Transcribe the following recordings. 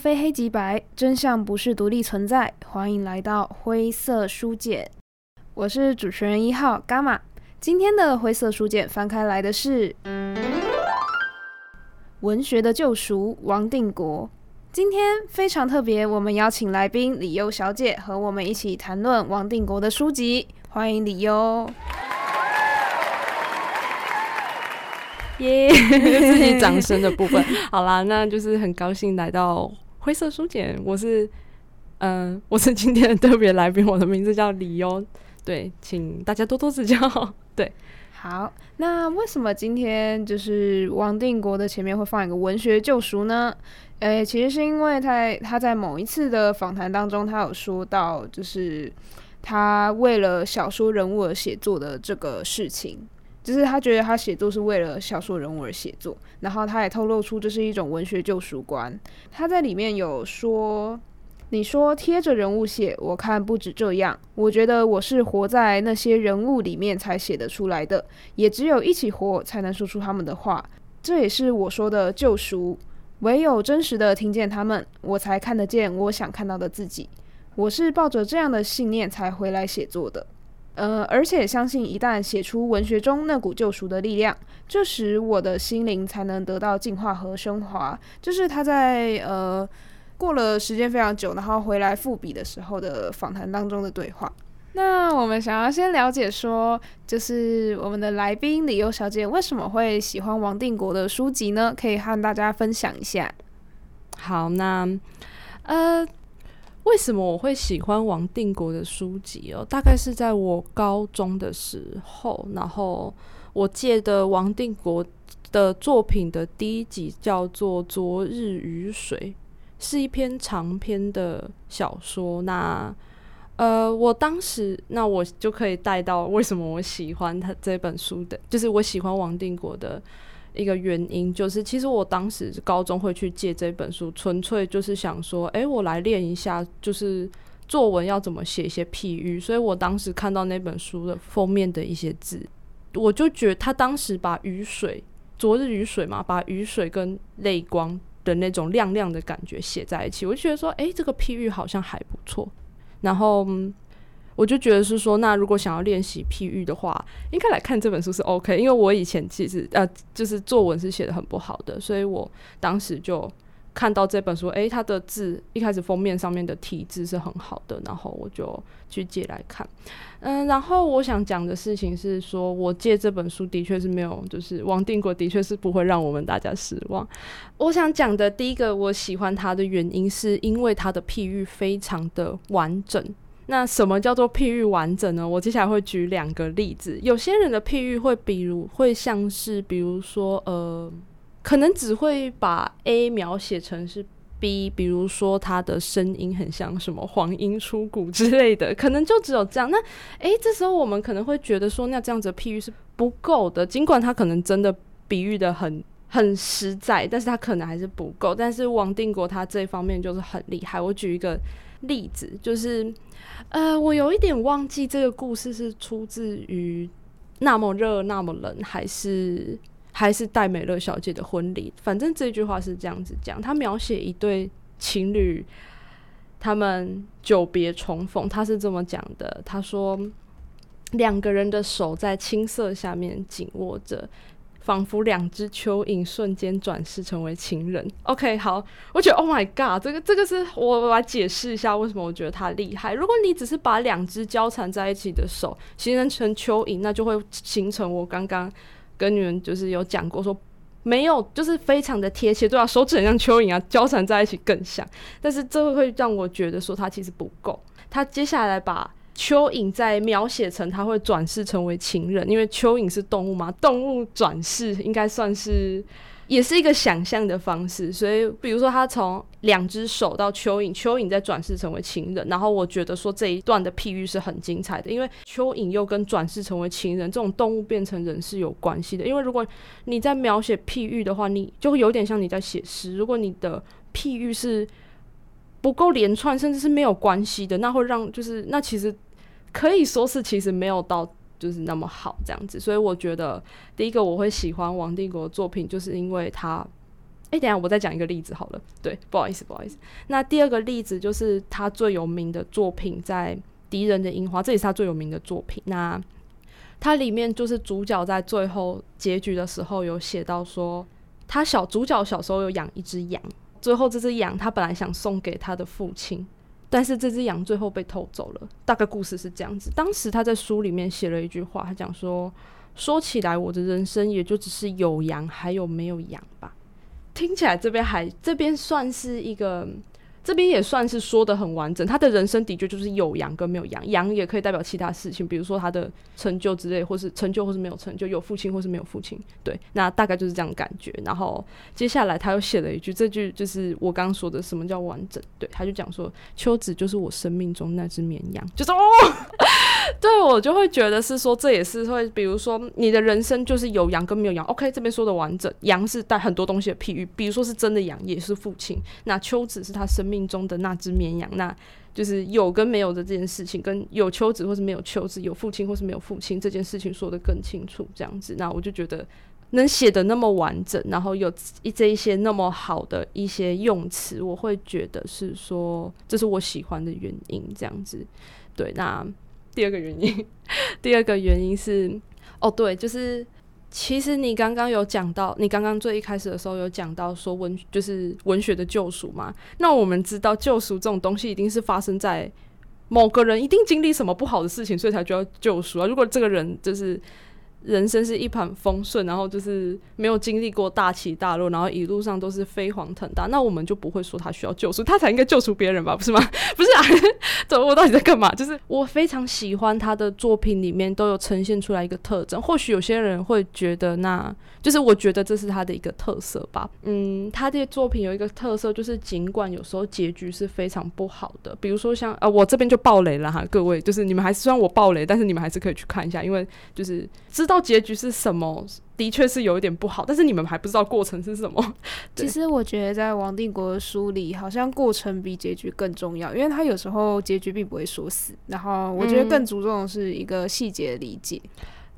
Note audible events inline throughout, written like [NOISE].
非黑即白，真相不是独立存在。欢迎来到灰色书简，我是主持人一号伽马。今天的灰色书简翻开来的是《文学的救赎》王定国。今天非常特别，我们邀请来宾李优小姐和我们一起谈论王定国的书籍。欢迎李优。[LAUGHS] 耶，自己掌声的部分。好啦，那就是很高兴来到灰色书简。我是，嗯、[LAUGHS] 我是今天的特别来宾，我的名字叫李优。对，请大家多多指教。[LAUGHS] 对，好。那为什么今天就是王定国的前面会放一个文学救赎呢？诶、其实是因为他他在某一次的访谈当中，他有说到，就是他为了小说人物而写作的这个事情。就是他觉得他写作是为了小说人物而写作，然后他也透露出这是一种文学救赎观。他在里面有说：“你说贴着人物写，我看不止这样。我觉得我是活在那些人物里面才写得出来的，也只有一起活才能说出他们的话。这也是我说的救赎。唯有真实的听见他们，我才看得见我想看到的自己。我是抱着这样的信念才回来写作的。”呃，而且相信一旦写出文学中那股救赎的力量，这时我的心灵才能得到净化和升华。就是他在呃过了时间非常久，然后回来复笔的时候的访谈当中的对话。那我们想要先了解说，就是我们的来宾李优小姐为什么会喜欢王定国的书籍呢？可以和大家分享一下。好，那呃。为什么我会喜欢王定国的书籍哦？大概是在我高中的时候，然后我借的王定国的作品的第一集叫做《昨日雨水》，是一篇长篇的小说。那呃，我当时那我就可以带到为什么我喜欢他这本书的，就是我喜欢王定国的。一个原因就是，其实我当时高中会去借这本书，纯粹就是想说，哎，我来练一下，就是作文要怎么写一些譬喻。所以我当时看到那本书的封面的一些字，我就觉得他当时把雨水，昨日雨水嘛，把雨水跟泪光的那种亮亮的感觉写在一起，我就觉得说，哎，这个譬喻好像还不错。然后。我就觉得是说，那如果想要练习譬喻的话，应该来看这本书是 OK。因为我以前其实呃，就是作文是写得很不好的，所以我当时就看到这本书，诶、欸，它的字一开始封面上面的题字是很好的，然后我就去借来看。嗯，然后我想讲的事情是说，我借这本书的确是没有，就是王定国的确是不会让我们大家失望。我想讲的第一个我喜欢他的原因，是因为他的譬喻非常的完整。那什么叫做譬喻完整呢？我接下来会举两个例子。有些人的譬喻会，比如会像是，比如说，呃，可能只会把 A 描写成是 B，比如说他的声音很像什么黄莺出谷之类的，[LAUGHS] 可能就只有这样。那诶、这时候我们可能会觉得说，那这样子的譬喻是不够的。尽管他可能真的比喻得很很实在，但是他可能还是不够。但是王定国他这方面就是很厉害。我举一个例子，就是。呃，我有一点忘记这个故事是出自于那么热那么冷，还是还是戴美乐小姐的婚礼。反正这句话是这样子讲，他描写一对情侣，他们久别重逢，他是这么讲的，他说两个人的手在青色下面紧握着。仿佛两只蚯蚓瞬间转世成为情人。OK，好，我觉得 Oh my God，这个这个是我来解释一下为什么我觉得它厉害。如果你只是把两只交缠在一起的手形成成蚯蚓，那就会形成我刚刚跟你们就是有讲过说没有，就是非常的贴切，对啊，手指很像蚯蚓啊，交缠在一起更像。但是这会让我觉得说它其实不够。它接下来把。蚯蚓在描写成它会转世成为情人，因为蚯蚓是动物嘛，动物转世应该算是也是一个想象的方式。所以，比如说他从两只手到蚯蚓，蚯蚓再转世成为情人，然后我觉得说这一段的譬喻是很精彩的，因为蚯蚓又跟转世成为情人这种动物变成人是有关系的。因为如果你在描写譬喻的话，你就会有点像你在写诗。如果你的譬喻是不够连串，甚至是没有关系的，那会让就是那其实。可以说是其实没有到就是那么好这样子，所以我觉得第一个我会喜欢王定国的作品，就是因为他哎、等下我再讲一个例子好了。对，不好意思，不好意思。那第二个例子就是他最有名的作品，在《敌人的樱花》，这也是他最有名的作品。那它里面就是主角在最后结局的时候有写到说，他小主角小时候有养一只羊，最后这只羊他本来想送给他的父亲，但是这只羊最后被偷走了。大概故事是这样子。当时他在书里面写了一句话，他讲说：“说起来，我的人生也就只是有羊还有没有羊吧。”听起来这边还这边算是一个。这边也算是说的很完整，他的人生的确就是有羊跟没有羊，羊也可以代表其他事情，比如说他的成就之类，或是成就或是没有成就，有父亲或是没有父亲，对，那大概就是这样的感觉。然后接下来他又写了一句，这句就是我刚刚说的什么叫完整，对，他就讲说秋子就是我生命中那只绵羊，就是哦。[LAUGHS] 对，我就会觉得是说，这也是会，比如说你的人生就是有羊跟没有羊。OK，这边说的完整，羊是带很多东西的譬喻，比如说是真的羊，也是父亲。那秋子是他生命中的那只绵羊，那就是有跟没有的这件事情，跟有秋子或是没有秋子，有父亲或是没有父亲这件事情说得更清楚，这样子。那我就觉得能写得那么完整，然后有一这一些那么好的一些用词，我会觉得是说，这是我喜欢的原因，这样子。对，那。第二个原因，[LAUGHS] 第二个原因是，哦，对，就是其实你刚刚有讲到，你刚刚最一开始的时候有讲到说文就是文学的救赎嘛。那我们知道救赎这种东西一定是发生在某个人一定经历什么不好的事情，所以才叫救赎啊。如果这个人就是。人生是一帆风顺，然后就是没有经历过大起大落，然后一路上都是飞黄腾达，那我们就不会说他需要救赎，他才应该救赎别人吧，不是吗？[LAUGHS] 不是啊，[LAUGHS] 这我到底在干嘛？就是我非常喜欢他的作品里面都有呈现出来一个特征，或许有些人会觉得那就是我觉得这是他的一个特色吧。嗯，他的作品有一个特色，就是尽管有时候结局是非常不好的，比如说像呃，我这边就爆雷了哈，各位，就是你们还是虽然我爆雷，但是你们还是可以去看一下，因为就是知。知道结局是什么，的确是有一点不好，但是你们还不知道过程是什么。[LAUGHS] 其实我觉得在王定国的书里，好像过程比结局更重要，因为他有时候结局并不会说死，然后我觉得更注重的是一个细节的理解。嗯，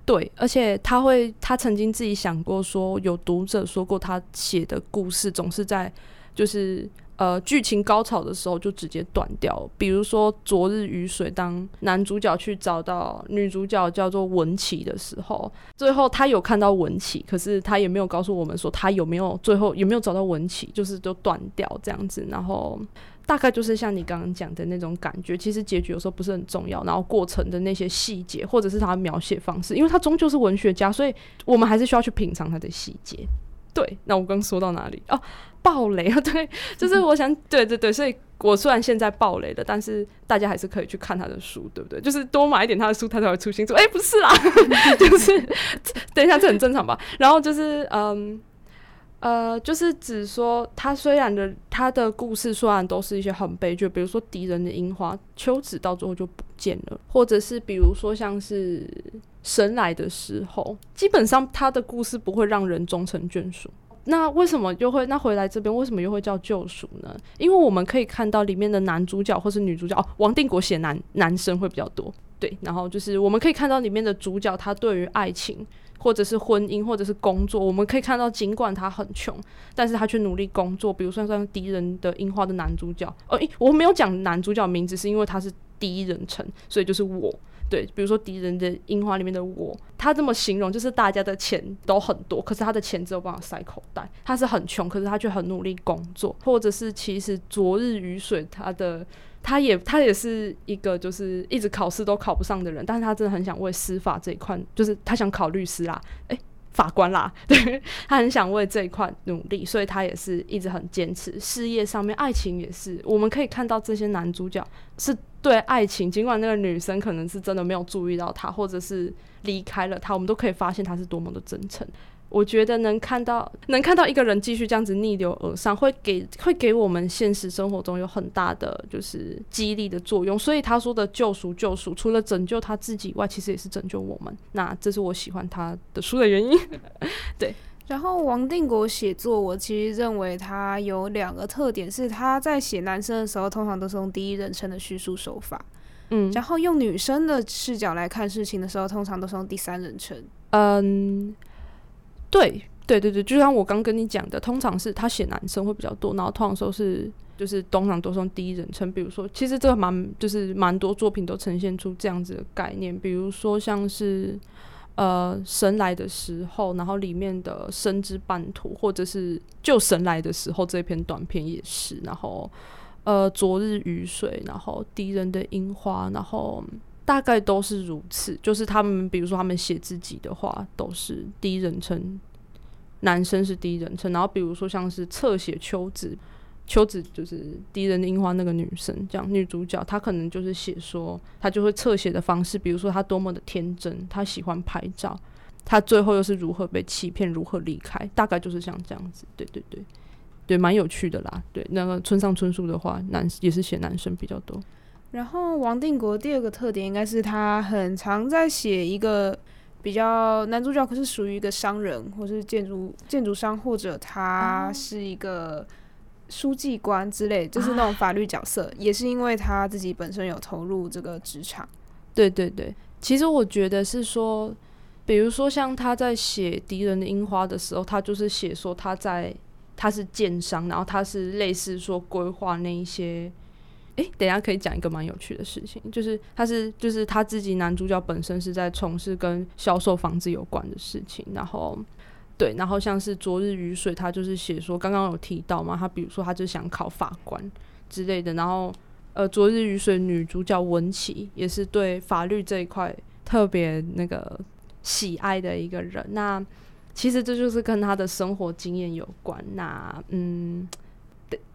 对，而且他会，他曾经自己想过说，有读者说过，他写的故事总是在就是。呃，剧情高潮的时候就直接断掉，比如说《昨日雨水》，当男主角去找到女主角叫做文琪的时候，最后他有看到文琪，可是他也没有告诉我们说他有没有最后有没有找到文琪，就是都断掉这样子。然后大概就是像你刚刚讲的那种感觉，其实结局有时候不是很重要，然后过程的那些细节或者是他描写方式，因为他终究是文学家，所以我们还是需要去品尝他的细节。对，那我刚说到哪里？哦，爆雷啊！[LAUGHS] 对，就是我想，对对对，所以我虽然现在爆雷了，但是大家还是可以去看他的书，对不对？就是多买一点他的书，他才会出新书。哎，不是啦，[LAUGHS] 就是等一下，这很正常吧？然后就是，嗯，呃，就是只说他虽然的他的故事虽然都是一些很悲剧，比如说敌人的樱花，秋子到最后就不见了，或者是比如说像是。神来的时候，基本上他的故事不会让人终成眷属。那为什么又会？那回来这边为什么又会叫救赎呢？因为我们可以看到里面的男主角或是女主角哦，王定国写男男生会比较多，对。然后就是我们可以看到里面的主角，他对于爱情或者是婚姻或者是工作，我们可以看到，尽管他很穷，但是他却努力工作。比如说像敌人的樱花的男主角，哦，我没有讲男主角名字，是因为他是第一人称，所以就是我。对，比如说敌人的樱花里面的我，他这么形容，就是大家的钱都很多，可是他的钱只有办法塞口袋。他是很穷，可是他却很努力工作。或者是其实昨日雨水，他的他也他也是一个就是一直考试都考不上的人，但是他真的很想为司法这一块，就是他想考律师啦，诶。法官啦，[LAUGHS] 对，他很想为这一块努力，所以他也是一直很坚持。事业上面，爱情也是，我们可以看到这些男主角是对爱情，尽管那个女生可能是真的没有注意到他，或者是离开了他，我们都可以发现他是多么的真诚。我觉得能看到，能看到一个人继续这样子逆流而上，会给会给我们现实生活中有很大的就是激励的作用。所以他说的救赎，救赎除了拯救他自己以外，其实也是拯救我们。那这是我喜欢他的书的原因。[LAUGHS] 对，然后王定国写作，我其实认为他有两个特点，是他在写男生的时候，通常都是用第一人称的叙述手法，嗯，然后用女生的视角来看事情的时候，通常都是用第三人称，嗯。对，对对对，就像我刚跟你讲的，通常是他写男生会比较多，然后通常说是就是通常都是用第一人称。比如说，其实这个蛮就是蛮多作品都呈现出这样子的概念，比如说像是呃神来的时候，然后里面的生之半途，或者是就神来的时候这篇短篇也是，然后呃昨日雨水，然后敌人的樱花，然后。大概都是如此，就是他们，比如说他们写自己的话，都是第一人称，男生是第一人称，然后比如说像是侧写秋子，秋子就是第一人樱花那个女生，这样女主角，她可能就是写说，她就会侧写的方式，比如说她多么的天真，她喜欢拍照，她最后又是如何被欺骗，如何离开，大概就是像这样子，对对对，对，蛮有趣的啦，对，那个村上春树的话，男也是写男生比较多。然后王定国第二个特点应该是他很常在写一个比较男主角，可是属于一个商人，或是建筑建筑商，或者他是一个书记官之类，就是那种法律角色。也是因为他自己本身有投入这个职场。对对对，其实我觉得是说，比如说像他在写敌人的樱花的时候，他就是写说他在他是建商，然后他是类似说规划那一些。诶，等下可以讲一个蛮有趣的事情，就是他是就是他自己男主角本身是在从事跟销售房子有关的事情，然后对，然后像是昨日雨水，他就是写说刚刚有提到嘛，他比如说他就想考法官之类的，然后呃，昨日雨水女主角文琪也是对法律这一块特别那个喜爱的一个人，那其实这就是跟他的生活经验有关，那嗯。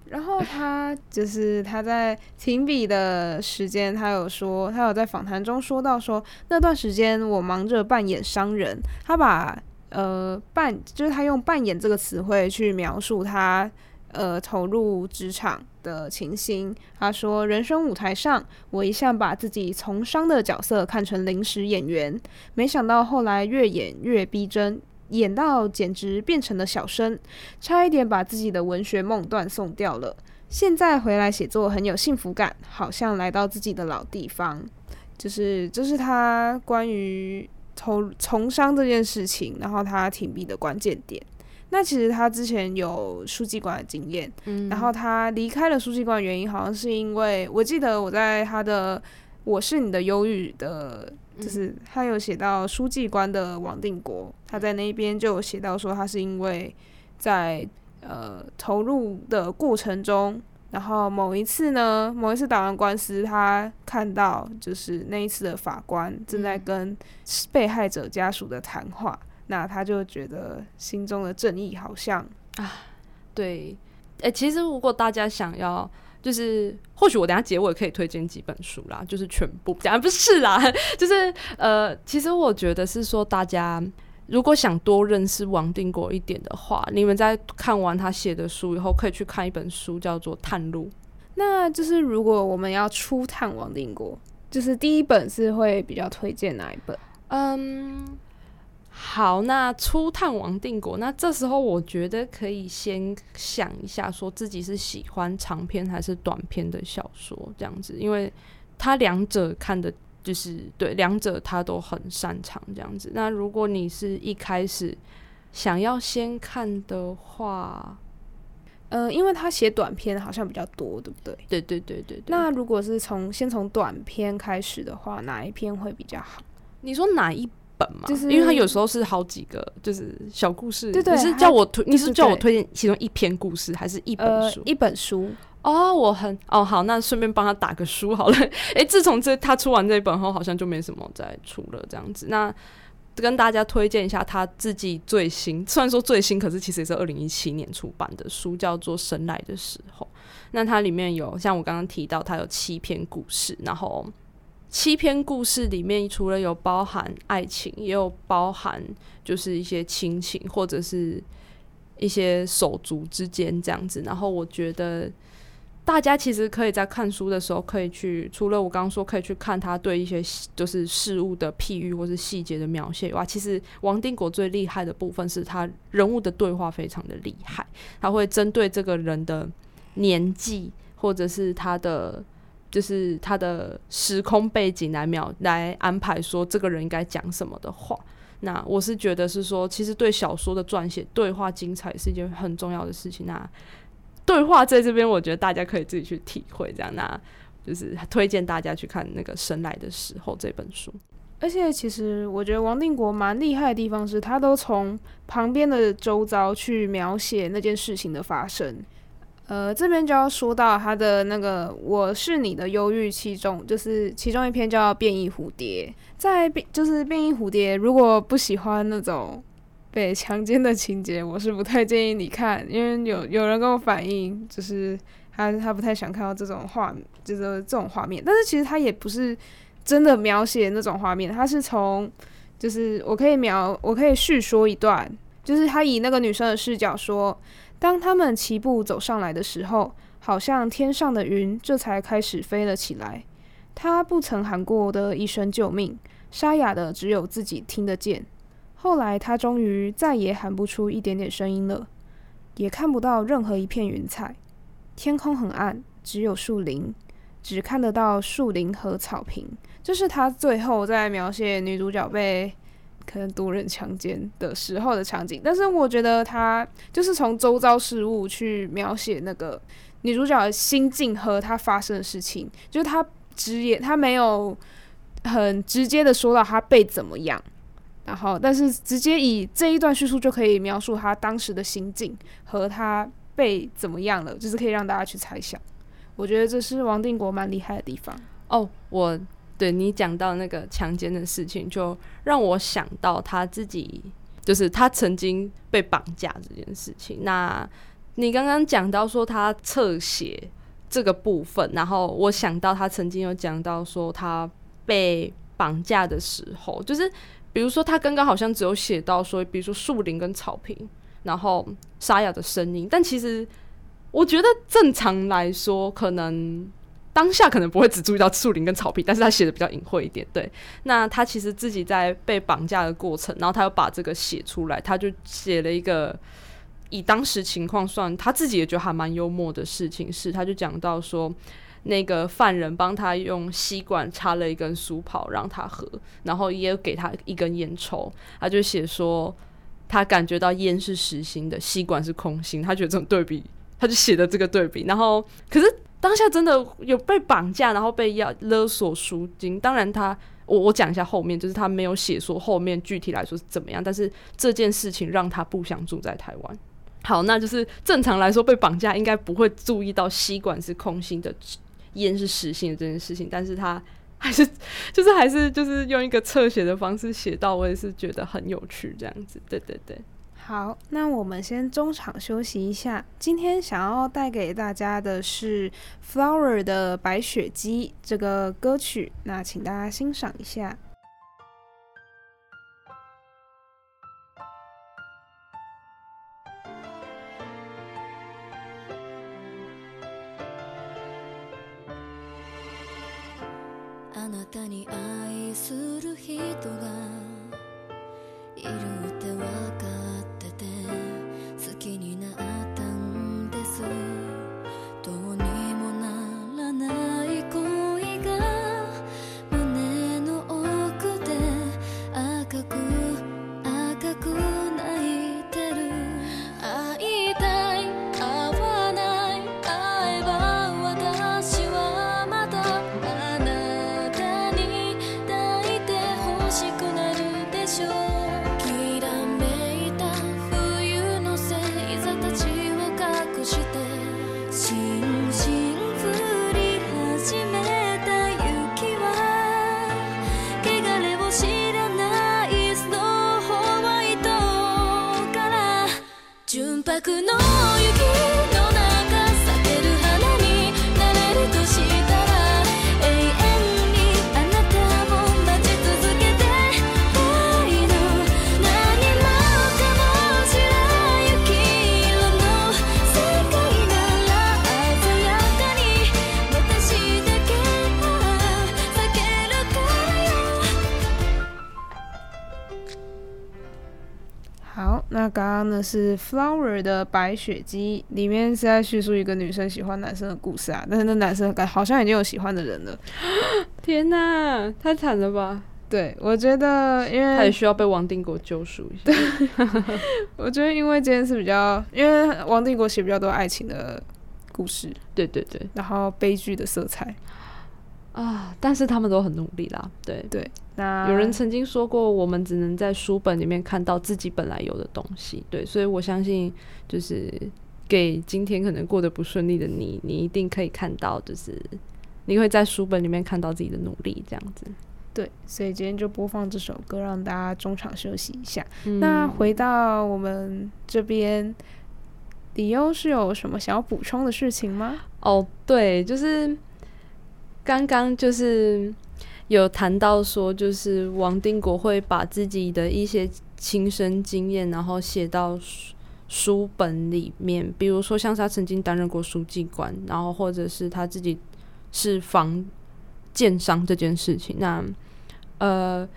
然后他就是他在停笔的时间，他有说，他有在访谈中说到说，那段时间我忙着扮演商人，他把呃扮就是他用扮演这个词汇去描述他呃投入职场的情形。他说，人生舞台上，我一向把自己从商的角色看成临时演员，没想到后来越演越逼真。演到简直变成了小生，差一点把自己的文学梦断送掉了。现在回来写作很有幸福感，好像来到自己的老地方。就是这、就是他关于从从商这件事情，然后他停笔的关键点。那其实他之前有书记官的经验，嗯，然后他离开了书记官的原因，好像是因为我记得我在他的《我是你的忧郁》的。就是他有写到书记官的王定国，他在那边就有写到说，他是因为在呃投入的过程中，然后某一次呢，某一次打完官司，他看到就是那一次的法官正在跟被害者家属的谈话，那他就觉得心中的正义好像啊，对，哎、欸，其实如果大家想要。就是或许我等下结尾可以推荐几本书啦，就是全部讲不是啦，就是呃，其实我觉得是说大家如果想多认识王定国一点的话，你们在看完他写的书以后，可以去看一本书叫做《探路》。那就是如果我们要初探王定国，就是第一本是会比较推荐哪一本？嗯。好，那初探王定国，那这时候我觉得可以先想一下，说自己是喜欢长篇还是短篇的小说这样子，因为他两者看的就是对两者他都很擅长这样子。那如果你是一开始想要先看的话，呃，因为他写短篇好像比较多，对不对？对对对对对。那如果是从先从短篇开始的话，哪一篇会比较好？你说哪一？本嘛，就是因为他有时候是好几个，就是小故事。对对，你是叫我推，你是叫我推荐其中一篇故事，还是一本书？呃，一本书。哦，我很哦好，那顺便帮他打个书好了。诶、欸，自从这他出完这一本后，好像就没什么再出了这样子。那跟大家推荐一下他自己最新，虽然说最新，可是其实也是二零一七年出版的书，叫做《神来的时候》。那它里面有像我刚刚提到，它有七篇故事，然后。七篇故事里面，除了有包含爱情，也有包含就是一些亲情，或者是一些手足之间这样子。然后我觉得大家其实可以在看书的时候，可以去除了我刚刚说可以去看他对一些就是事物的譬喻或是细节的描写以外，其实王定国最厉害的部分是他人物的对话非常的厉害，他会针对这个人的年纪或者是他的。就是他的时空背景来描来安排说这个人应该讲什么的话，那我是觉得是说，其实对小说的撰写，对话精彩是一件很重要的事情。那对话在这边，我觉得大家可以自己去体会。这样，那就是推荐大家去看那个《神来的时候》这本书。而且，其实我觉得王定国蛮厉害的地方是，他都从旁边的周遭去描写那件事情的发生。呃，这边就要说到他的那个“我是你的忧郁”，其中就是其中一篇叫《变异蝴蝶》。在变就是《变异蝴蝶》，如果不喜欢那种被强奸的情节，我是不太建议你看，因为有有人跟我反映，就是他他不太想看到这种画，就是这种画面。但是其实他也不是真的描写那种画面，他是从就是我可以描，我可以叙说一段，就是他以那个女生的视角说。当他们齐步走上来的时候，好像天上的云这才开始飞了起来。他不曾喊过的一声救命，沙哑的只有自己听得见。后来他终于再也喊不出一点点声音了，也看不到任何一片云彩。天空很暗，只有树林，只看得到树林和草坪。这是他最后在描写女主角被。可能多人强奸的时候的场景，但是我觉得他就是从周遭事物去描写那个女主角的心境和她发生的事情，就是他直言，他没有很直接的说到她被怎么样，然后但是直接以这一段叙述就可以描述她当时的心境和她被怎么样了，就是可以让大家去猜想。我觉得这是王定国蛮厉害的地方哦，我。对你讲到那个强奸的事情，就让我想到他自己，就是他曾经被绑架这件事情。那你刚刚讲到说他侧写这个部分，然后我想到他曾经有讲到说他被绑架的时候，就是比如说他刚刚好像只有写到说，比如说树林跟草坪，然后沙哑的声音，但其实我觉得正常来说可能。当下可能不会只注意到树林跟草坪，但是他写的比较隐晦一点。对，那他其实自己在被绑架的过程，然后他又把这个写出来，他就写了一个以当时情况算，他自己也觉得还蛮幽默的事情是，他就讲到说，那个犯人帮他用吸管插了一根苏跑让他喝，然后也给他一根烟抽，他就写说他感觉到烟是实心的，吸管是空心，他觉得这种对比，他就写的这个对比，然后可是。当下真的有被绑架，然后被要勒索赎金。当然他，我我讲一下后面，就是他没有写说后面具体来说是怎么样。但是这件事情让他不想住在台湾。好，那就是正常来说被绑架应该不会注意到吸管是空心的，烟是实心的这件事情。但是他还是 [LAUGHS] 就是还是就是用一个侧写的方式写到，我也是觉得很有趣这样子。对对对。好，那我们先中场休息一下。今天想要带给大家的是 Flower 的《白雪姬》这个歌曲，那请大家欣赏一下。那刚刚呢是 Flower 的《白雪姬》，里面是在叙述一个女生喜欢男生的故事啊。但是那男生感好像已经有喜欢的人了。[GASPS] 天哪，太惨了吧！对，我觉得因为他也需要被王定国救赎一下。[LAUGHS] 我觉得因为这件事比较，因为王定国写比较多爱情的故事，对对对，然后悲剧的色彩啊，但是他们都很努力啦。对对，那有人曾经说过，我们只能在书本里面看到自己本来有的东西。对，所以我相信，就是给今天可能过得不顺利的你，你一定可以看到，就是你会在书本里面看到自己的努力，这样子。对，所以今天就播放这首歌，让大家中场休息一下。嗯、那回到我们这边，李优是有什么想要补充的事情吗？哦，对，就是刚刚就是有谈到说，就是王定国会把自己的一些亲身经验，然后写到书书本里面，比如说像他曾经担任过书记官，然后或者是他自己是房建商这件事情，那。呃，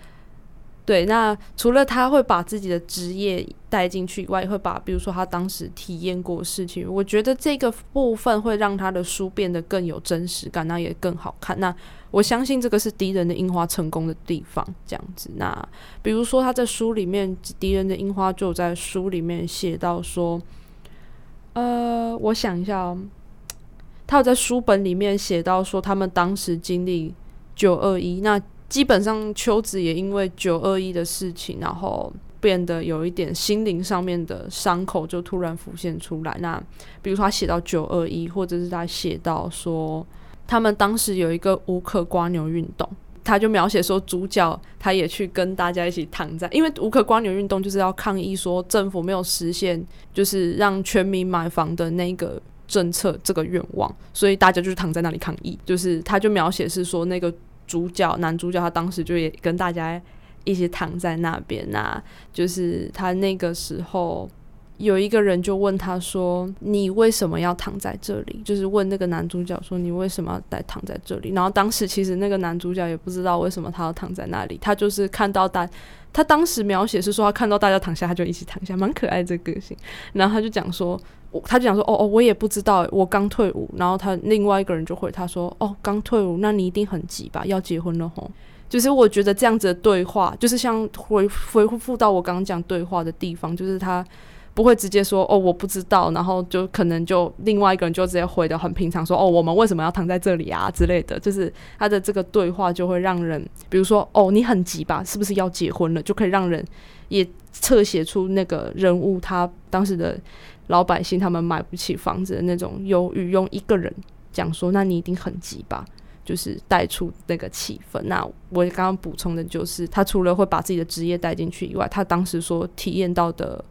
对，那除了他会把自己的职业带进去以外，会把比如说他当时体验过的事情，我觉得这个部分会让他的书变得更有真实感，那也更好看。那我相信这个是敌人的樱花成功的地方，这样子。那比如说他在书里面，敌人的樱花就在书里面写到说，呃，我想一下哦，他有在书本里面写到说，他们当时经历九二一那。基本上，秋子也因为九二一的事情，然后变得有一点心灵上面的伤口，就突然浮现出来。那比如说，他写到九二一，或者是他写到说，他们当时有一个无壳蜗牛运动，他就描写说，主角他也去跟大家一起躺在，因为无壳蜗牛运动就是要抗议说政府没有实现，就是让全民买房的那个政策这个愿望，所以大家就是躺在那里抗议。就是他就描写是说那个。主角男主角他当时就也跟大家一起躺在那边，那就是他那个时候有一个人就问他说：“你为什么要躺在这里？”就是问那个男主角说：“你为什么要在躺在这里？”然后当时其实那个男主角也不知道为什么他要躺在那里，他就是看到大，他当时描写是说他看到大家躺下，他就一起躺下，蛮可爱这个个性。然后他就讲说。我他就讲说，哦哦，我也不知道，我刚退伍。然后他另外一个人就回他说，哦，刚退伍，那你一定很急吧？要结婚了吼。就是我觉得这样子的对话，就是像回回复到我刚刚讲对话的地方，就是他不会直接说，哦，我不知道，然后就可能就另外一个人就直接回的很平常说，哦，我们为什么要躺在这里啊之类的。就是他的这个对话就会让人，比如说，哦，你很急吧？是不是要结婚了？就可以让人也侧写出那个人物他当时的。老百姓他们买不起房子的那种忧郁，用一个人讲说，那你一定很急吧？就是带出那个气氛。那我刚刚补充的就是，他除了会把自己的职业带进去以外，他当时所体验到的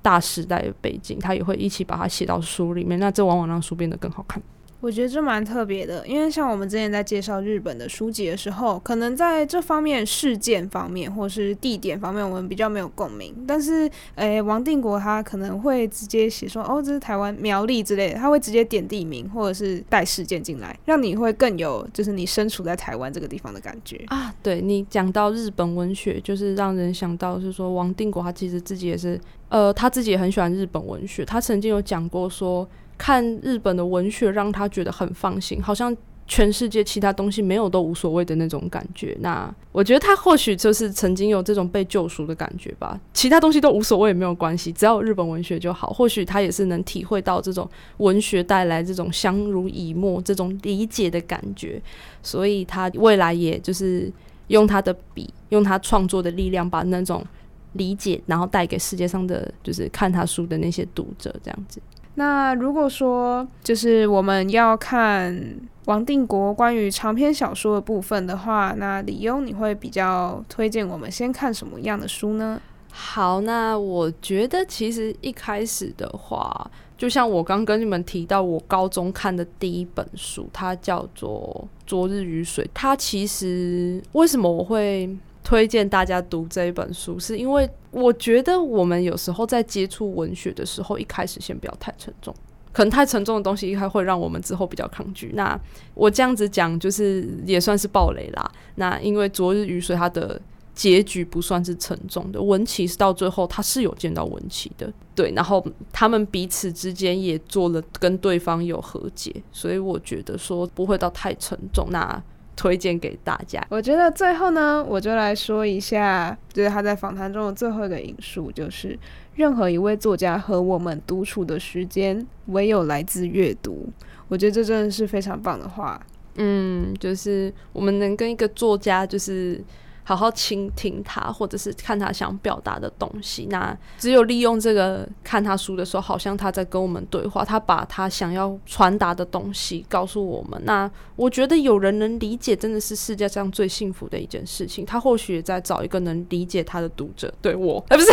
大时代的背景，他也会一起把它写到书里面。那这往往让书变得更好看。我觉得这蛮特别的，因为像我们之前在介绍日本的书籍的时候，可能在这方面事件方面或是地点方面，我们比较没有共鸣。但是，诶、王定国他可能会直接写说，哦，这是台湾苗栗之类的，他会直接点地名或者是带事件进来，让你会更有就是你身处在台湾这个地方的感觉啊。对，你讲到日本文学，就是让人想到是说王定国他其实自己也是，呃，他自己也很喜欢日本文学，他曾经有讲过说。看日本的文学，让他觉得很放心，好像全世界其他东西没有都无所谓的那种感觉。那我觉得他或许就是曾经有这种被救赎的感觉吧，其他东西都无所谓没有关系，只要日本文学就好。或许他也是能体会到这种文学带来这种相濡以沫、这种理解的感觉，所以他未来也就是用他的笔，用他创作的力量，把那种理解，然后带给世界上的就是看他书的那些读者，这样子。那如果说就是我们要看王定国关于长篇小说的部分的话，那李优你会比较推荐我们先看什么样的书呢？好，那我觉得其实一开始的话，就像我刚跟你们提到，我高中看的第一本书，它叫做《昨日雨水》。它其实为什么我会？推荐大家读这一本书，是因为我觉得我们有时候在接触文学的时候，一开始先不要太沉重，可能太沉重的东西，一开会让我们之后比较抗拒。那我这样子讲，就是也算是暴雷啦。那因为昨日雨水，它的结局不算是沉重的，文琪是到最后他是有见到文琪的，对，然后他们彼此之间也做了跟对方有和解，所以我觉得说不会到太沉重。那 [LAUGHS] 推荐给大家。我觉得最后呢，我就来说一下，就是他在访谈中的最后一个引述，就是任何一位作家和我们独处的时间，唯有来自阅读。我觉得这真的是非常棒的话。嗯，就是我们能跟一个作家，就是。好好倾听他，或者是看他想表达的东西。那只有利用这个看他书的时候，好像他在跟我们对话。他把他想要传达的东西告诉我们。那我觉得有人能理解，真的是世界上最幸福的一件事情。他或许也在找一个能理解他的读者。对我，哎，[LAUGHS] 不是，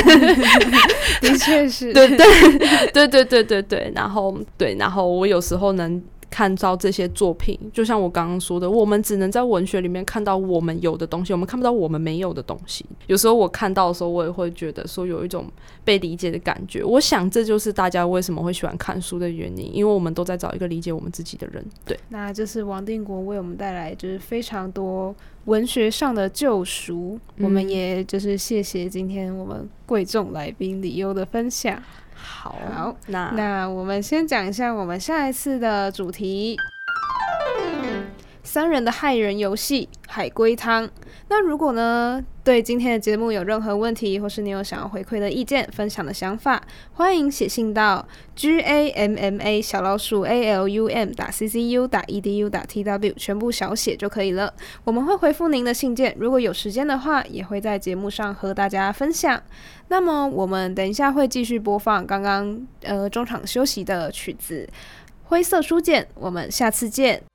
的确是，对对对对对对对。然后对，然后我有时候能。看到这些作品，就像我刚刚说的，我们只能在文学里面看到我们有的东西，我们看不到我们没有的东西。有时候我看到的时候，我也会觉得说有一种被理解的感觉。我想这就是大家为什么会喜欢看书的原因，因为我们都在找一个理解我们自己的人。对，那就是王定国为我们带来就是非常多文学上的救赎。嗯、我们也就是谢谢今天我们贵重来宾李优的分享。好，好，那那我们先讲一下我们下一次的主题：三人的骇人游戏——海龟汤。那如果呢，对今天的节目有任何问题，或是你有想要回馈的意见、分享的想法，欢迎写信到 g a m m a 小老鼠 a l u m 打 c c u 打 e d u 打 t w，全部小写就可以了。我们会回复您的信件，如果有时间的话，也会在节目上和大家分享。那么我们等一下会继续播放刚刚呃中场休息的曲子《灰色书简》，我们下次见。